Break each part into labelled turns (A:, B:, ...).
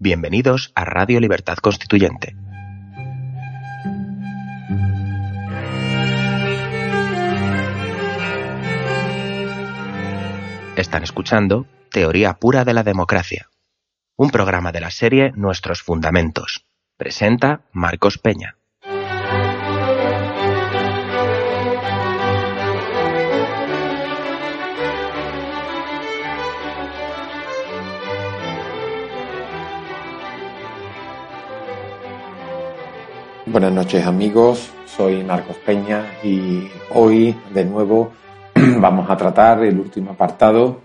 A: Bienvenidos a Radio Libertad Constituyente. Están escuchando Teoría Pura de la Democracia, un programa de la serie Nuestros Fundamentos. Presenta Marcos Peña.
B: Buenas noches amigos, soy Marcos Peña y hoy de nuevo vamos a tratar el último apartado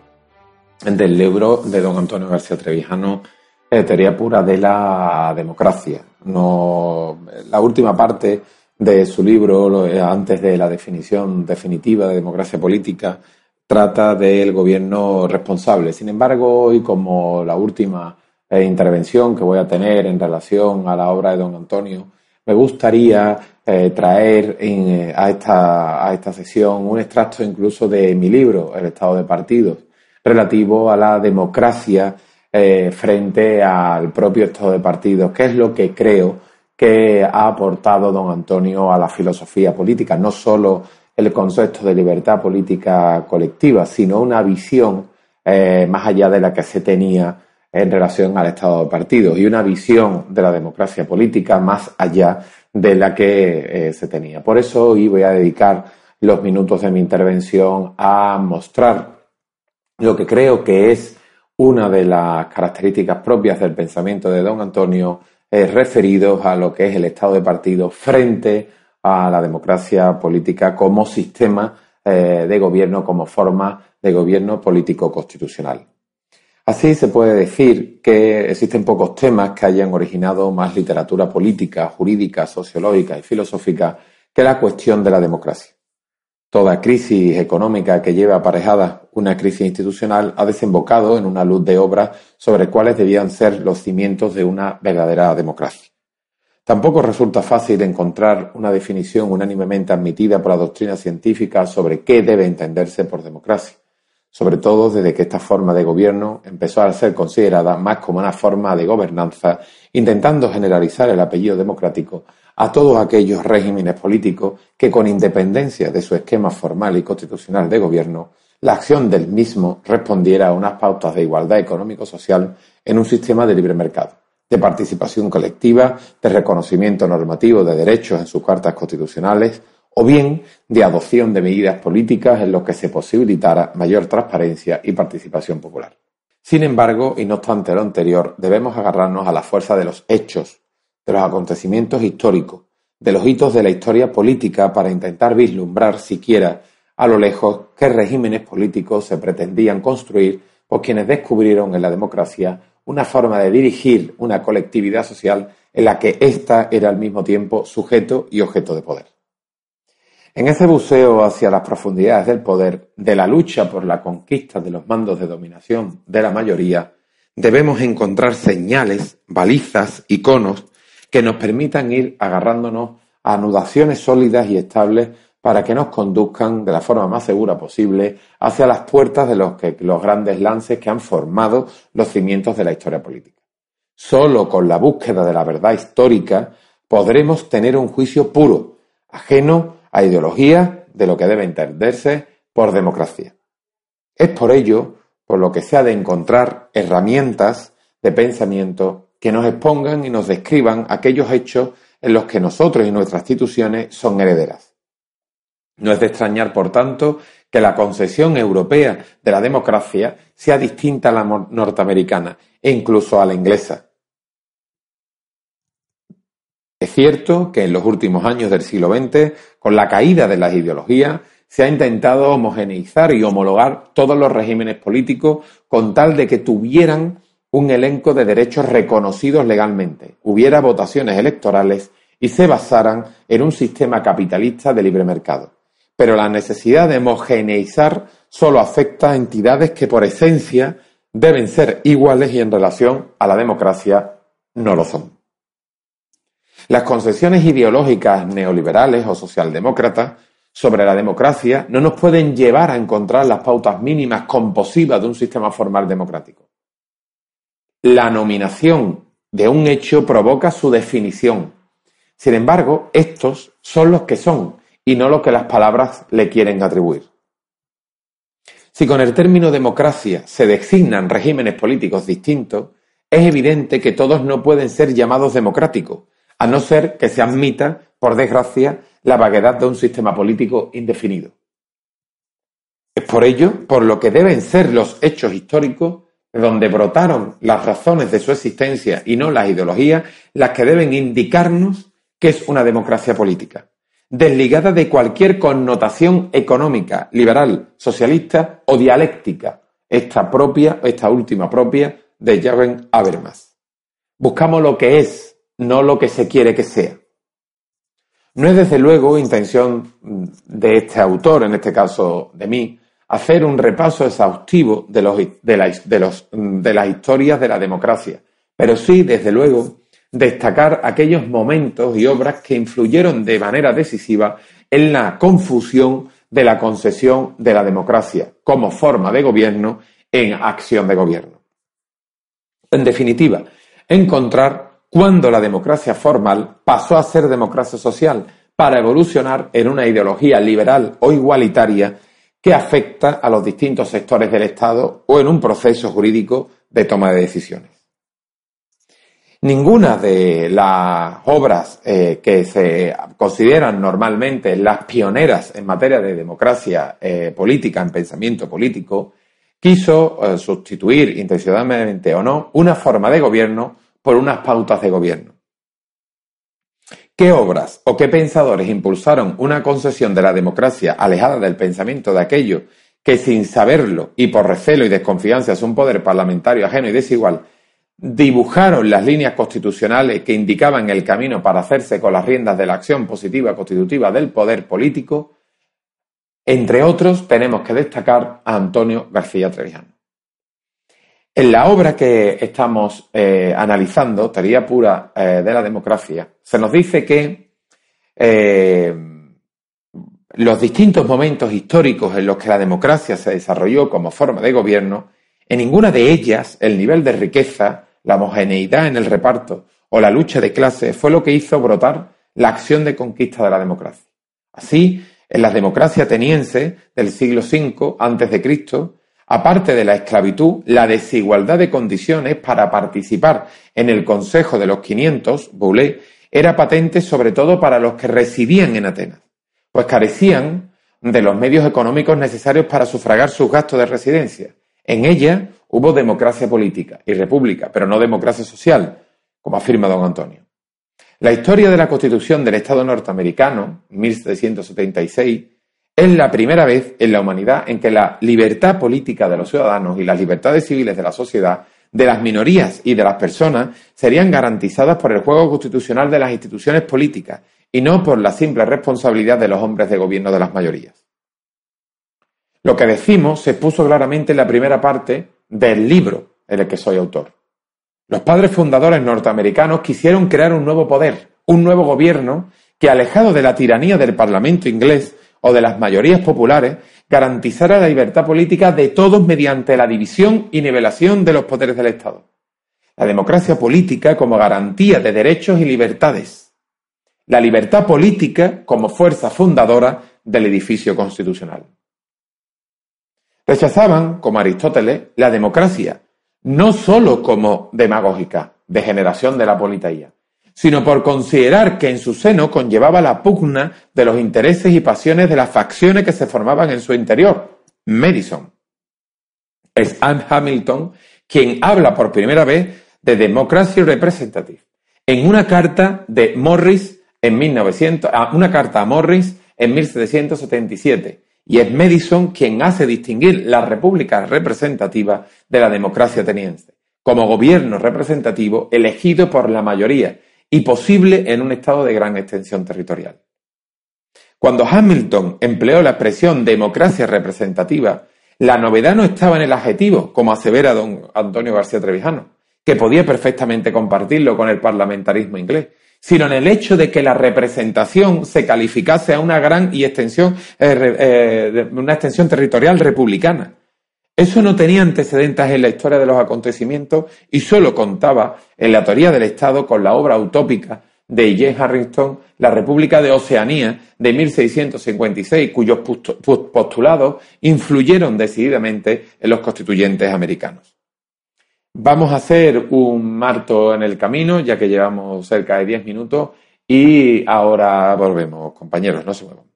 B: del libro de don Antonio García Trevijano, Teoría Pura de la Democracia. La última parte de su libro, eh, antes de la definición definitiva de democracia política, trata del gobierno responsable. Sin embargo, hoy como la última eh, intervención que voy a tener en relación a la obra de don Antonio, me gustaría eh, traer eh, a, esta, a esta sesión un extracto incluso de mi libro, El Estado de Partidos, relativo a la democracia eh, frente al propio Estado de Partidos, que es lo que creo que ha aportado don Antonio a la filosofía política, no solo el concepto de libertad política colectiva, sino una visión más allá de la que se tenía en relación al Estado de partidos y una visión de la democracia política más allá de la que eh, se tenía. Por eso hoy voy a dedicar los minutos de mi intervención a mostrar lo que creo que es una de las características propias del pensamiento de don Antonio eh, referidos a lo que es el Estado de partido frente a la democracia política como sistema eh, de gobierno, como forma de gobierno político constitucional. Así se puede decir que existen pocos temas que hayan originado más literatura política, jurídica, sociológica y filosófica que la cuestión de la democracia. Toda crisis económica que lleva aparejada una crisis institucional ha desembocado en una luz de obra sobre cuáles debían ser los cimientos de una verdadera democracia. Tampoco resulta fácil encontrar una definición unánimemente admitida por la doctrina científica sobre qué debe entenderse por democracia sobre todo desde que esta forma de gobierno empezó a ser considerada más como una forma de gobernanza, intentando generalizar el apellido democrático a todos aquellos regímenes políticos que, con independencia de su esquema formal y constitucional de gobierno, la acción del mismo respondiera a unas pautas de igualdad económico-social en un sistema de libre mercado, de participación colectiva, de reconocimiento normativo de derechos en sus cartas constitucionales, o bien de adopción de medidas políticas en los que se posibilitara mayor transparencia y participación popular. Sin embargo, y no obstante lo anterior, debemos agarrarnos a la fuerza de los hechos, de los acontecimientos históricos, de los hitos de la historia política para intentar vislumbrar siquiera a lo lejos qué regímenes políticos se pretendían construir por quienes descubrieron en la democracia una forma de dirigir una colectividad social en la que ésta era al mismo tiempo sujeto y objeto de poder. En ese buceo hacia las profundidades del poder, de la lucha por la conquista de los mandos de dominación de la mayoría, debemos encontrar señales, balizas, iconos que nos permitan ir agarrándonos a anudaciones sólidas y estables para que nos conduzcan de la forma más segura posible hacia las puertas de los, que, los grandes lances que han formado los cimientos de la historia política. Solo con la búsqueda de la verdad histórica podremos tener un juicio puro, ajeno a ideología de lo que debe entenderse por democracia. Es por ello por lo que se ha de encontrar herramientas de pensamiento que nos expongan y nos describan aquellos hechos en los que nosotros y nuestras instituciones son herederas. No es de extrañar, por tanto, que la concesión europea de la democracia sea distinta a la norteamericana e incluso a la inglesa. Es cierto que en los últimos años del siglo XX, con la caída de las ideologías, se ha intentado homogeneizar y homologar todos los regímenes políticos con tal de que tuvieran un elenco de derechos reconocidos legalmente, hubiera votaciones electorales y se basaran en un sistema capitalista de libre mercado. Pero la necesidad de homogeneizar solo afecta a entidades que por esencia deben ser iguales y en relación a la democracia no lo son. Las concesiones ideológicas neoliberales o socialdemócratas sobre la democracia no nos pueden llevar a encontrar las pautas mínimas composivas de un sistema formal democrático. la nominación de un hecho provoca su definición. Sin embargo, estos son los que son y no lo que las palabras le quieren atribuir. Si con el término democracia se designan regímenes políticos distintos, es evidente que todos no pueden ser llamados democráticos, a no ser que se admita, por desgracia, la vaguedad de un sistema político indefinido. Es por ello por lo que deben ser los hechos históricos de donde brotaron las razones de su existencia y no las ideologías las que deben indicarnos qué es una democracia política, desligada de cualquier connotación económica, liberal, socialista o dialéctica, esta propia, esta última propia de Jürgen Habermas. Buscamos lo que es, no lo que se quiere que sea. No es desde luego intención de este autor, en este caso de mí, hacer un repaso exhaustivo de, los, de, los, de las historias de la democracia, pero sí, desde luego, destacar aquellos momentos y obras que influyeron de manera decisiva en la confusión de la concesión de la democracia como forma de gobierno en acción de gobierno. En definitiva, encontrar cuándo la democracia formal pasó a ser democracia social para evolucionar en una ideología liberal o igualitaria que afecta a los distintos sectores del Estado o en un proceso jurídico de toma de decisiones. Ninguna de las obras eh, que se consideran normalmente las pioneras en materia de democracia eh, política, en pensamiento político, quiso eh, sustituir, intencionadamente o no, una forma de gobierno por unas pautas de gobierno. ¿Qué obras o qué pensadores impulsaron una concesión de la democracia alejada del pensamiento de aquello que sin saberlo y por recelo y desconfianza es un poder parlamentario ajeno y desigual dibujaron las líneas constitucionales que indicaban el camino para hacerse con las riendas de la acción positiva constitutiva del poder político, entre otros tenemos que destacar a Antonio García Trevijano. En la obra que estamos eh, analizando, Teoría Pura eh, de la Democracia, se nos dice que eh, los distintos momentos históricos en los que la democracia se desarrolló como forma de gobierno, en ninguna de ellas el nivel de riqueza la homogeneidad en el reparto o la lucha de clases fue lo que hizo brotar la acción de conquista de la democracia. Así, en la democracia ateniense del siglo V a.C., aparte de la esclavitud, la desigualdad de condiciones para participar en el Consejo de los 500, Boulé, era patente sobre todo para los que residían en Atenas, pues carecían de los medios económicos necesarios para sufragar sus gastos de residencia. En ella hubo democracia política y república, pero no democracia social, como afirma don Antonio. La historia de la constitución del Estado norteamericano, 1776, es la primera vez en la humanidad en que la libertad política de los ciudadanos y las libertades civiles de la sociedad, de las minorías y de las personas serían garantizadas por el juego constitucional de las instituciones políticas y no por la simple responsabilidad de los hombres de gobierno de las mayorías. Lo que decimos se puso claramente en la primera parte del libro en el que soy autor. Los padres fundadores norteamericanos quisieron crear un nuevo poder, un nuevo gobierno que, alejado de la tiranía del Parlamento inglés o de las mayorías populares, garantizara la libertad política de todos mediante la división y nivelación de los poderes del Estado. La democracia política como garantía de derechos y libertades. La libertad política como fuerza fundadora del edificio constitucional. Rechazaban, como Aristóteles, la democracia, no sólo como demagógica, de generación de la politeía, sino por considerar que en su seno conllevaba la pugna de los intereses y pasiones de las facciones que se formaban en su interior. Madison. Es Anne Hamilton quien habla por primera vez de Democracy Representative en una carta de Morris en 1900, ah, una carta a Morris en 1777 y es Madison quien hace distinguir la república representativa de la democracia ateniense, como gobierno representativo elegido por la mayoría y posible en un estado de gran extensión territorial. Cuando Hamilton empleó la expresión democracia representativa, la novedad no estaba en el adjetivo, como asevera don Antonio García Trevijano, que podía perfectamente compartirlo con el parlamentarismo inglés, sino en el hecho de que la representación se calificase a una gran y extensión, eh, eh, una extensión territorial republicana. Eso no tenía antecedentes en la historia de los acontecimientos y solo contaba en la teoría del Estado con la obra utópica de James Harrington, La República de Oceanía, de 1656, cuyos postulados influyeron decididamente en los constituyentes americanos. Vamos a hacer un marto en el camino, ya que llevamos cerca de 10 minutos, y ahora volvemos, compañeros, no se muevan.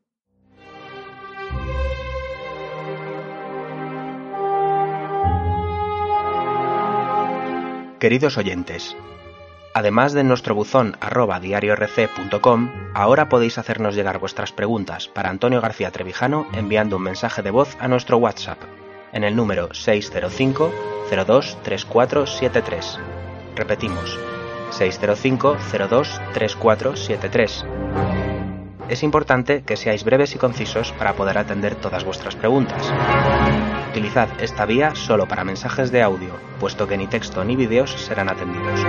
A: Queridos oyentes, además de nuestro buzón arroba diariorc.com, ahora podéis hacernos llegar vuestras preguntas para Antonio García Trevijano enviando un mensaje de voz a nuestro WhatsApp en el número 605 02 3473. Repetimos, 605 02 3473. Es importante que seáis breves y concisos para poder atender todas vuestras preguntas. Utilizad esta vía solo para mensajes de audio, puesto que ni texto ni vídeos serán atendidos.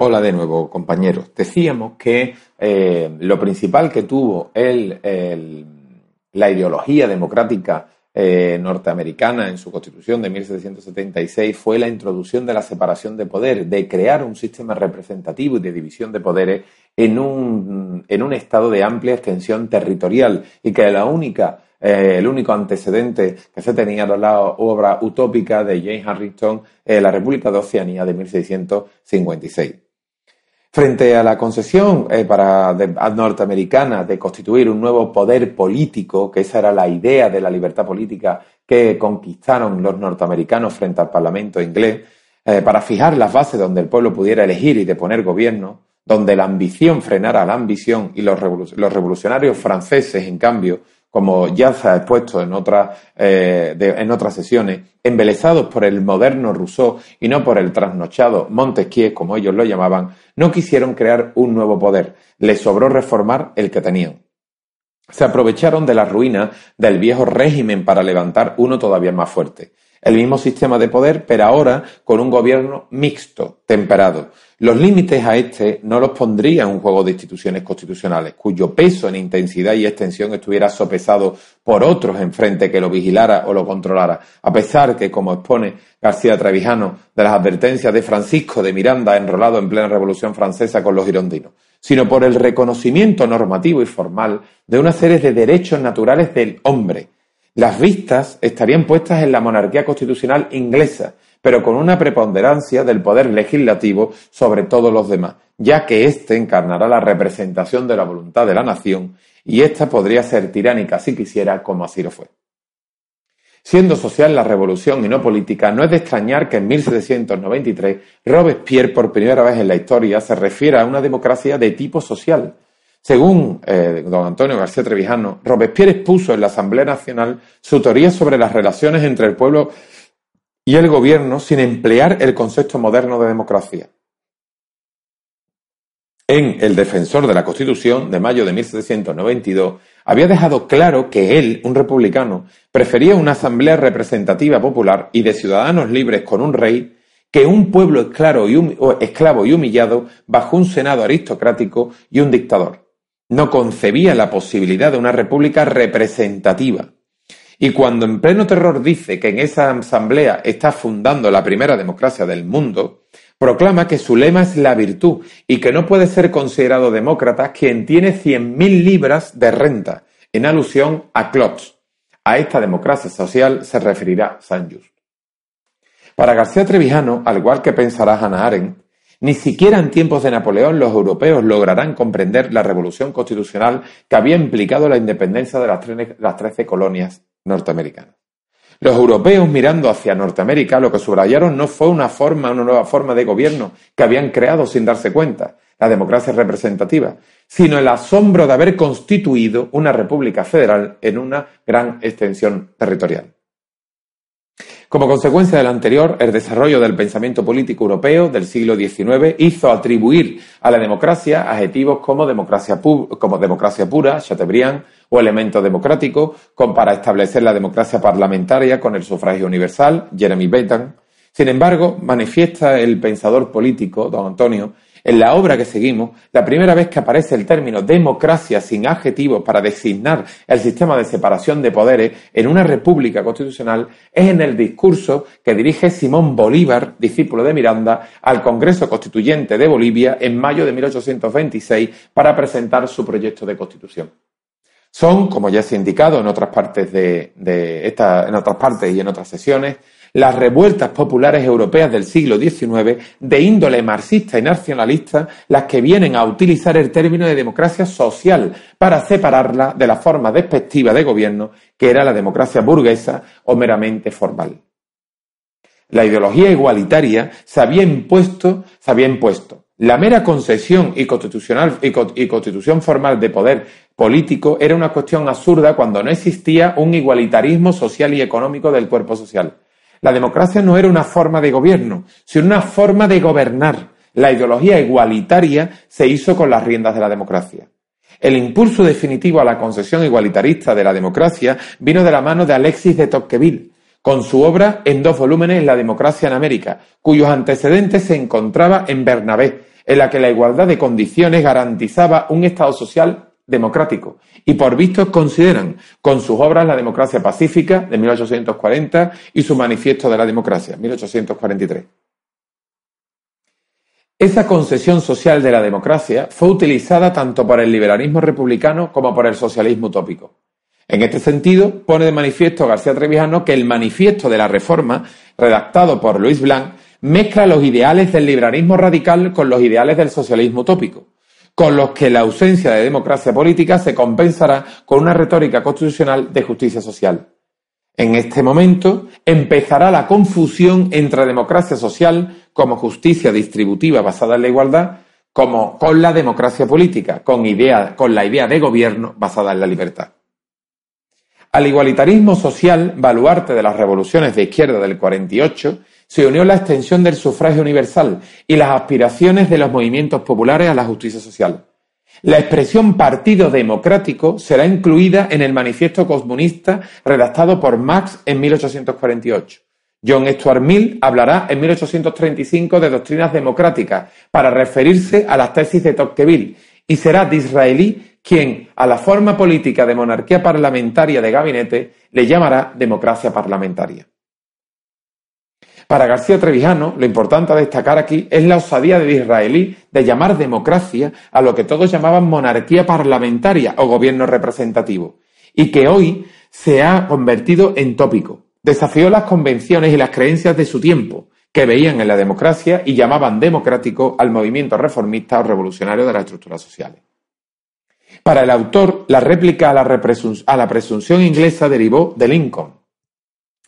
B: Hola de nuevo, compañeros. Decíamos que eh, lo principal que tuvo la ideología democrática eh, norteamericana en su constitución de 1776 fue la introducción de la separación de poder, de crear un sistema representativo y de división de poderes en un, en un estado de amplia extensión territorial y que la única eh, el único antecedente que se tenía era la obra utópica de James Harrington, La República de Oceanía de 1656. Frente a la concesión eh, para, norteamericana de constituir un nuevo poder político, que esa era la idea de la libertad política que conquistaron los norteamericanos frente al Parlamento inglés, eh, para fijar las bases donde el pueblo pudiera elegir y deponer gobierno, donde la ambición frenara la ambición y los, revolucionarios franceses, en cambio, como ya se ha expuesto en, eh, en otras sesiones, embelesados por el moderno Rousseau y no por el trasnochado Montesquieu, como ellos lo llamaban, no quisieron crear un nuevo poder, les sobró reformar el que tenían. Se aprovecharon de la ruina del viejo régimen para levantar uno todavía más fuerte. El mismo sistema de poder, pero ahora con un gobierno mixto, temperado, los límites a este no los pondría un juego de instituciones constitucionales, cuyo peso en intensidad y extensión estuviera sopesado por otros enfrente que lo vigilara o lo controlara, a pesar que, como expone García Trevijano, de las advertencias de Francisco de Miranda enrolado en plena Revolución Francesa con los girondinos, sino por el reconocimiento normativo y formal de una serie de derechos naturales del hombre. Las vistas estarían puestas en la monarquía constitucional inglesa, pero con una preponderancia del poder legislativo sobre todos los demás, ya que éste encarnará la representación de la voluntad de la nación y ésta podría ser tiránica si quisiera, como así lo fue. Siendo social la revolución y no política, no es de extrañar que en 1793 Robespierre por primera vez en la historia se refiera a una democracia de tipo social. Según eh, don Antonio García Trevijano, Robespierre expuso en la Asamblea Nacional su teoría sobre las relaciones entre el pueblo y el gobierno sin emplear el concepto moderno de democracia. En El defensor de la Constitución de mayo de 1792 había dejado claro que él, un republicano, prefería una asamblea representativa popular y de ciudadanos libres con un rey que un pueblo esclavo y humillado bajo un senado aristocrático y un dictador. No concebía la posibilidad de una república representativa, y cuando en pleno terror dice que en esa asamblea está fundando la primera democracia del mundo, proclama que su lema es la virtud y que no puede ser considerado demócrata quien tiene 100.000 libras de renta, en alusión a Klotz. A esta democracia social se referirá San Just. Para García Trevijano, al igual que pensará Hannah Arendt, ni siquiera en tiempos de Napoleón los europeos lograrán comprender la revolución constitucional que había implicado la independencia de las trece colonias norteamericanos. Los europeos mirando hacia Norteamérica lo que subrayaron no fue una forma, una nueva forma de gobierno que habían creado sin darse cuenta, la democracia representativa, sino el asombro de haber constituido una república federal en una gran extensión territorial. Como consecuencia del anterior, el desarrollo del pensamiento político europeo del siglo XIX hizo atribuir a la democracia adjetivos como democracia, como democracia pura, Chateaubriand, o elemento democrático, como para establecer la democracia parlamentaria con el sufragio universal, Jeremy Bentham. Sin embargo, manifiesta el pensador político, don Antonio, En la obra que seguimos, la primera vez que aparece el término democracia sin adjetivos para designar el sistema de separación de poderes en una república constitucional es en el discurso que dirige Simón Bolívar, discípulo de Miranda, al Congreso Constituyente de Bolivia en mayo de 1826 para presentar su proyecto de constitución. Son, como ya se ha indicado en otras partes de, esta, en otras partes y en otras sesiones, las revueltas populares europeas del siglo XIX de índole marxista y nacionalista las que vienen a utilizar el término de democracia social para separarla de la forma despectiva de gobierno que era la democracia burguesa o meramente formal. La ideología igualitaria se había impuesto, se había impuesto. La mera concesión y, constitucional, y constitución formal de poder político era una cuestión absurda cuando no existía un igualitarismo social y económico del cuerpo social. La democracia no era una forma de gobierno, sino una forma de gobernar. La ideología igualitaria se hizo con las riendas de la democracia. El impulso definitivo a la concesión igualitarista de la democracia vino de la mano de Alexis de Tocqueville, con su obra en dos volúmenes La democracia en América, cuyos antecedentes se encontraba en Bernabé, en la que la igualdad de condiciones garantizaba un Estado social democrático. Y por visto consideran con sus obras La democracia pacífica de 1840 y su manifiesto de la democracia, 1843. Esa concesión social de la democracia fue utilizada tanto por el liberalismo republicano como por el socialismo utópico. En este sentido, pone de manifiesto García Trevijano que el manifiesto de la reforma, redactado por Luis Blanc, mezcla los ideales del liberalismo radical con los ideales del socialismo utópico con los que la ausencia de democracia política se compensará con una retórica constitucional de justicia social. En este momento empezará la confusión entre democracia social como justicia distributiva basada en la igualdad, como con la democracia política, con, con la idea de gobierno basada en la libertad. Al igualitarismo social, baluarte de las revoluciones de izquierda del 48, se unió la extensión del sufragio universal y las aspiraciones de los movimientos populares a la justicia social. La expresión Partido Democrático será incluida en el Manifiesto Comunista redactado por Marx en 1848. John Stuart Mill hablará en 1835 de doctrinas democráticas para referirse a las tesis de Tocqueville y será Disraeli quien a la forma política de monarquía parlamentaria de gabinete le llamará democracia parlamentaria. Para García Trevijano, lo importante a destacar aquí es la osadía de israelí de llamar democracia a lo que todos llamaban monarquía parlamentaria o gobierno representativo, y que hoy se ha convertido en tópico. Desafió las convenciones y las creencias de su tiempo, que veían en la democracia y llamaban democrático al movimiento reformista o revolucionario de las estructuras sociales. Para el autor, la réplica a la, a la presunción inglesa derivó de Lincoln,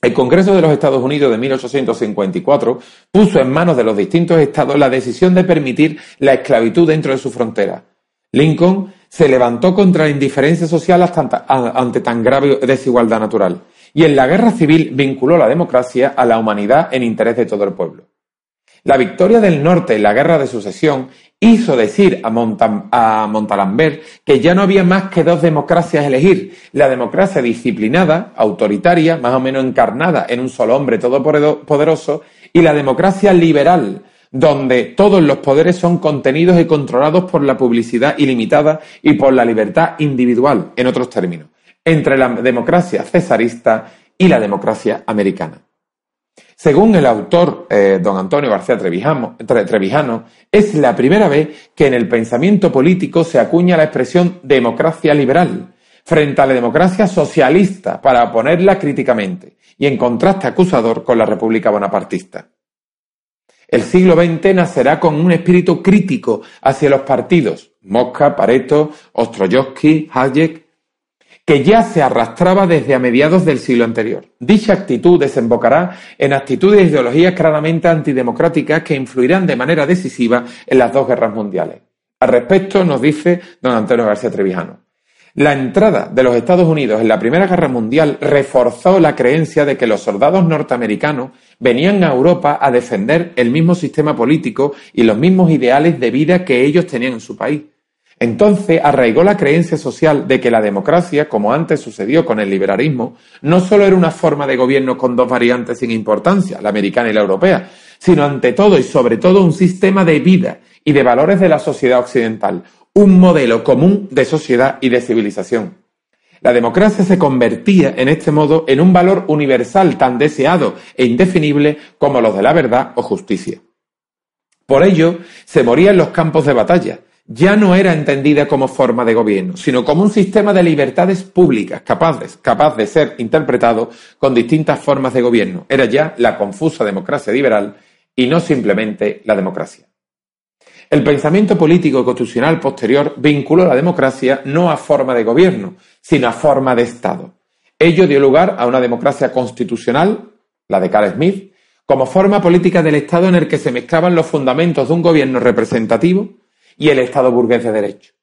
B: el Congreso de los Estados Unidos de 1854 puso en manos de los distintos estados la decisión de permitir la esclavitud dentro de su frontera. Lincoln se levantó contra la indiferencia social ante tan grave desigualdad natural y en la guerra civil vinculó la democracia a la humanidad en interés de todo el pueblo. La victoria del norte en la guerra de sucesión hizo decir a, Montalembert que ya no había más que dos democracias a elegir, la democracia disciplinada, autoritaria, más o menos encarnada en un solo hombre todopoderoso, y la democracia liberal, donde todos los poderes son contenidos y controlados por la publicidad ilimitada y por la libertad individual, en otros términos, entre la democracia cesarista y la democracia americana. Según el autor eh, don Antonio García Trevijano, Trevijano, es la primera vez que en el pensamiento político se acuña la expresión democracia liberal frente a la democracia socialista para oponerla críticamente y en contraste acusador con la República Bonapartista. El siglo XX nacerá con un espíritu crítico hacia los partidos Mosca, Pareto, Ostroyovsky, Hayek que ya se arrastraba desde a mediados del siglo anterior. Dicha actitud desembocará en actitudes e ideologías claramente antidemocráticas que influirán de manera decisiva en las dos guerras mundiales. Al respecto nos dice don Antonio García Trevijano. La entrada de los Estados Unidos en la Primera Guerra Mundial reforzó la creencia de que los soldados norteamericanos venían a Europa a defender el mismo sistema político y los mismos ideales de vida que ellos tenían en su país. Entonces arraigó la creencia social de que la democracia, como antes sucedió con el liberalismo, no solo era una forma de gobierno con dos variantes sin importancia, la americana y la europea, sino ante todo y sobre todo un sistema de vida y de valores de la sociedad occidental, un modelo común de sociedad y de civilización. La democracia se convertía, en este modo, en un valor universal tan deseado e indefinible como los de la verdad o justicia. Por ello, se moría en los campos de batalla. Ya no era entendida como forma de gobierno, sino como un sistema de libertades públicas capaces, capaz de ser interpretado con distintas formas de gobierno. Era ya la confusa democracia liberal y no simplemente la democracia. El pensamiento político constitucional posterior vinculó la democracia no a forma de gobierno, sino a forma de Estado. Ello dio lugar a una democracia constitucional, la de Carl Smith, como forma política del Estado en el que se mezclaban los fundamentos de un gobierno representativo y el Estado burgués de derecho.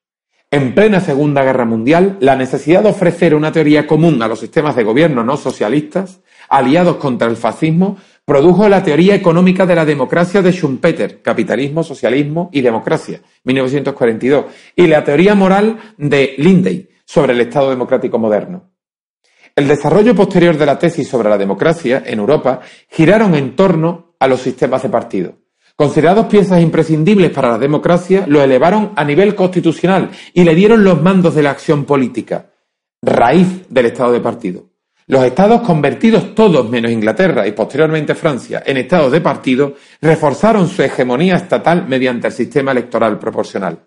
B: En plena Segunda Guerra Mundial, la necesidad de ofrecer una teoría común a los sistemas de gobierno no socialistas, aliados contra el fascismo, Produjo la teoría económica de la democracia de Schumpeter, Capitalismo, Socialismo y Democracia, 1942, y la teoría moral de Lindey sobre el Estado democrático moderno. El desarrollo posterior de la tesis sobre la democracia en Europa giraron en torno a los sistemas de partido. Considerados piezas imprescindibles para la democracia, lo elevaron a nivel constitucional y le dieron los mandos de la acción política, raíz del Estado de partido. Los estados convertidos todos menos Inglaterra y posteriormente Francia en estados de partido reforzaron su hegemonía estatal mediante el sistema electoral proporcional.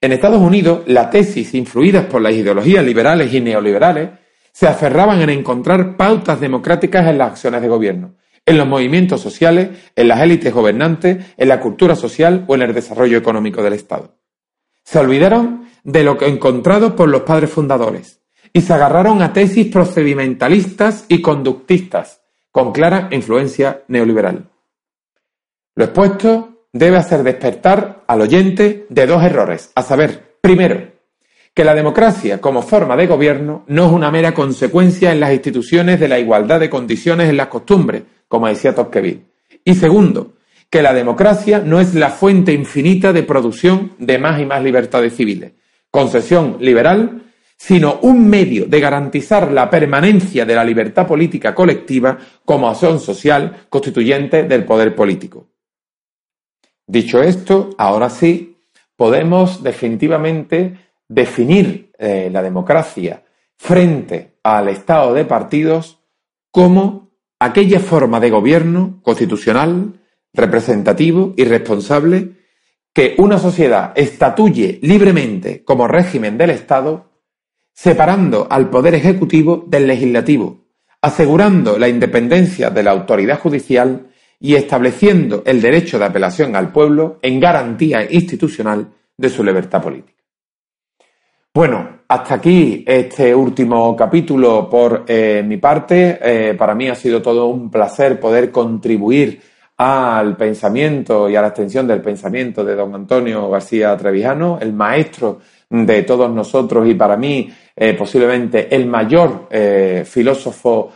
B: En Estados Unidos, la tesis, influidas por las ideologías liberales y neoliberales, se aferraban en encontrar pautas democráticas en las acciones de gobierno, en los movimientos sociales, en las élites gobernantes, en la cultura social o en el desarrollo económico del Estado. Se olvidaron de lo encontrado por los padres fundadores, y se agarraron a tesis procedimentalistas y conductistas, con clara influencia neoliberal. Lo expuesto debe hacer despertar al oyente de dos errores, a saber, primero, que la democracia como forma de gobierno no es una mera consecuencia en las instituciones de la igualdad de condiciones en las costumbres, como decía Tocqueville. Y segundo, que la democracia no es la fuente infinita de producción de más y más libertades civiles. Concesión liberal sino un medio de garantizar la permanencia de la libertad política colectiva como acción social constituyente del poder político. Dicho esto, ahora sí, podemos definitivamente definir eh, la democracia frente al Estado de partidos como aquella forma de gobierno constitucional, representativo y responsable que una sociedad estatuye libremente como régimen del Estado separando al Poder Ejecutivo del Legislativo, asegurando la independencia de la autoridad judicial y estableciendo el derecho de apelación al pueblo en garantía institucional de su libertad política. Bueno, hasta aquí este último capítulo por eh, mi parte. Eh, para mí ha sido todo un placer poder contribuir al pensamiento y a la extensión del pensamiento de don Antonio García Trevijano, el maestro de todos nosotros y para mí eh, posiblemente el mayor filósofo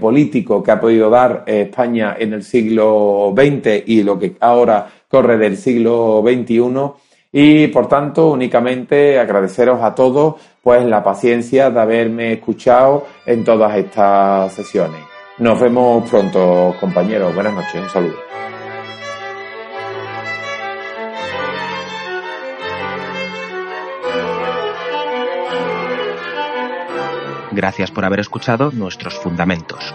B: político que ha podido dar España en el siglo XX y lo que ahora corre del siglo XXI. Y por tanto, únicamente agradeceros a todos pues la paciencia de haberme escuchado en todas estas sesiones. Nos vemos pronto, compañeros. Buenas noches. Un saludo.
A: Gracias por haber escuchado nuestros fundamentos.